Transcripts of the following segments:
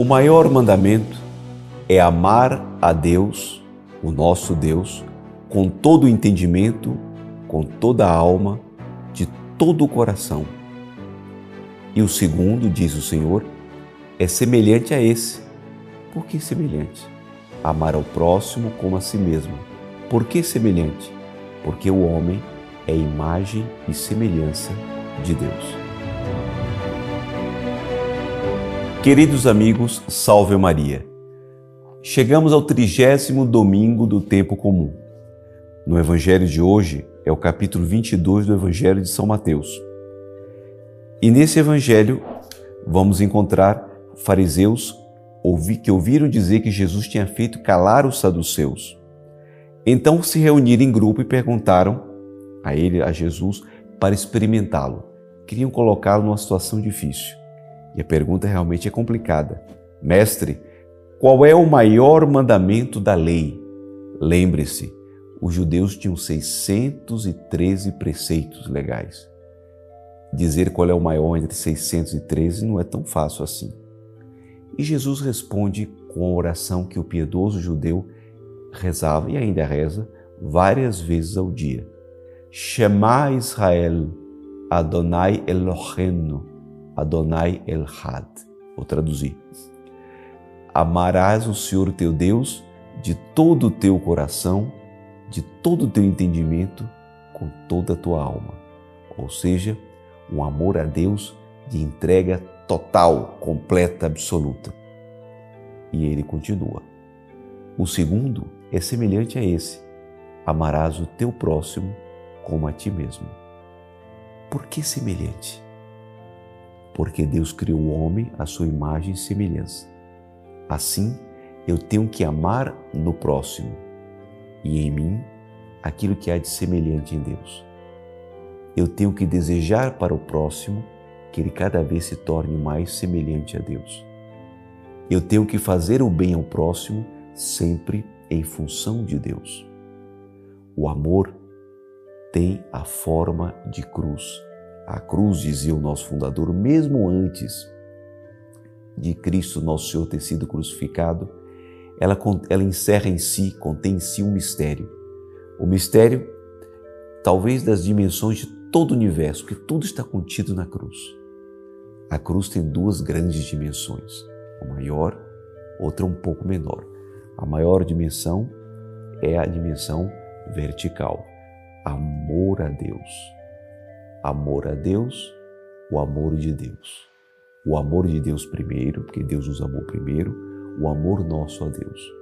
O maior mandamento é amar a Deus, o nosso Deus, com todo o entendimento, com toda a alma, de todo o coração. E o segundo, diz o Senhor, é semelhante a esse. Por que semelhante? Amar ao próximo como a si mesmo. Por que semelhante? Porque o homem é imagem e semelhança de Deus. Queridos amigos, salve Maria. Chegamos ao trigésimo domingo do tempo comum. No Evangelho de hoje é o capítulo 22 do Evangelho de São Mateus. E nesse Evangelho vamos encontrar fariseus que ouviram dizer que Jesus tinha feito calar os saduceus. Então se reuniram em grupo e perguntaram a ele, a Jesus, para experimentá-lo. Queriam colocá-lo numa situação difícil. E a pergunta realmente é complicada. Mestre, qual é o maior mandamento da lei? Lembre-se, os judeus tinham 613 preceitos legais. Dizer qual é o maior entre 613 não é tão fácil assim. E Jesus responde com a oração que o piedoso judeu rezava e ainda reza várias vezes ao dia. Shema Israel, Adonai Elohenu, Adonai Elhad. Vou traduzir. Amarás o Senhor teu Deus de todo o teu coração, de todo o teu entendimento, com toda a tua alma. Ou seja, um amor a Deus de entrega total, completa, absoluta. E ele continua. O segundo é semelhante a esse: amarás o teu próximo como a ti mesmo. Por que semelhante? Porque Deus criou o homem à sua imagem e semelhança. Assim, eu tenho que amar no próximo e em mim aquilo que há de semelhante em Deus. Eu tenho que desejar para o próximo que ele cada vez se torne mais semelhante a Deus. Eu tenho que fazer o bem ao próximo sempre em função de Deus. O amor tem a forma de cruz. A cruz, dizia o nosso fundador, mesmo antes de Cristo, nosso Senhor, ter sido crucificado, ela, ela encerra em si, contém em si um mistério. O mistério, talvez, das dimensões de todo o universo, porque tudo está contido na cruz. A cruz tem duas grandes dimensões, uma maior, outra um pouco menor. A maior dimensão é a dimensão vertical, amor a Deus. Amor a Deus, o amor de Deus. O amor de Deus primeiro, porque Deus nos amou primeiro, o amor nosso a Deus.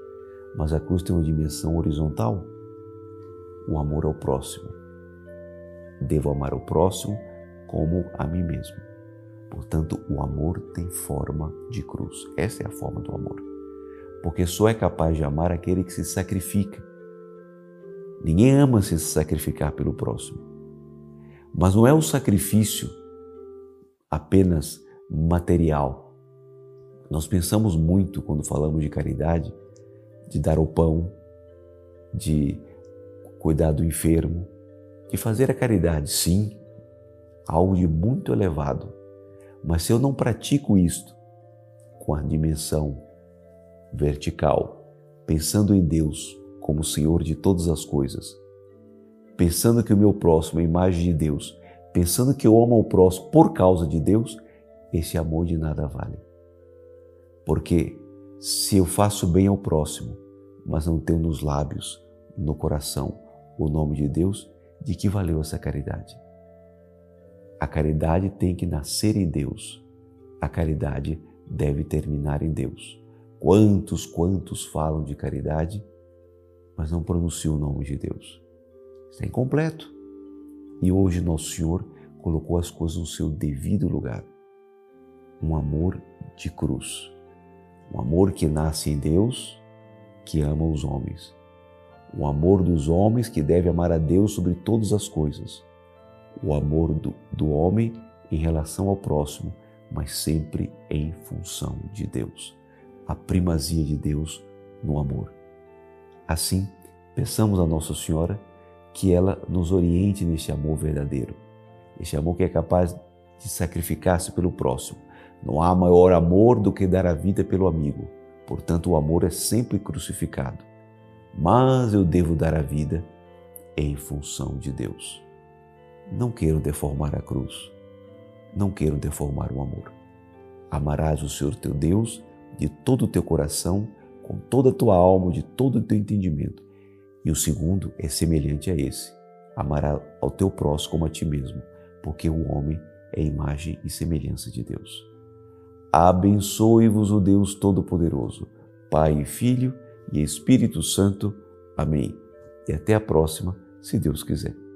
Mas a cruz tem uma dimensão horizontal, o amor ao próximo. Devo amar o próximo como a mim mesmo. Portanto, o amor tem forma de cruz. Essa é a forma do amor. Porque só é capaz de amar aquele que se sacrifica. Ninguém ama se sacrificar pelo próximo. Mas não é o sacrifício apenas material. Nós pensamos muito quando falamos de caridade, de dar o pão, de cuidar do enfermo, de fazer a caridade, sim, algo de muito elevado. Mas se eu não pratico isto com a dimensão vertical, pensando em Deus como Senhor de todas as coisas, pensando que o meu próximo é imagem de Deus, pensando que eu amo o próximo por causa de Deus, esse amor de nada vale. Porque se eu faço bem ao próximo, mas não tenho nos lábios, no coração, o nome de Deus, de que valeu essa caridade? A caridade tem que nascer em Deus. A caridade deve terminar em Deus. Quantos, quantos falam de caridade, mas não pronunciam o nome de Deus? Está incompleto. E hoje Nosso Senhor colocou as coisas no seu devido lugar. Um amor de cruz. Um amor que nasce em Deus, que ama os homens. O amor dos homens que deve amar a Deus sobre todas as coisas. O amor do, do homem em relação ao próximo, mas sempre em função de Deus. A primazia de Deus no amor. Assim, peçamos a Nossa Senhora que ela nos oriente neste amor verdadeiro, este amor que é capaz de sacrificar-se pelo próximo, Não há maior amor do que dar a vida pelo amigo. Portanto, o amor é sempre crucificado. Mas eu devo dar a vida em função de Deus. Não quero deformar a cruz. Não quero deformar o amor. Amarás o Senhor teu Deus de todo o teu coração, com toda a tua alma, de todo o teu entendimento. E o segundo é semelhante a esse: amarás ao teu próximo como a ti mesmo, porque o homem é imagem e semelhança de Deus. Abençoe-vos o Deus Todo-Poderoso, Pai e Filho e Espírito Santo. Amém. E até a próxima, se Deus quiser.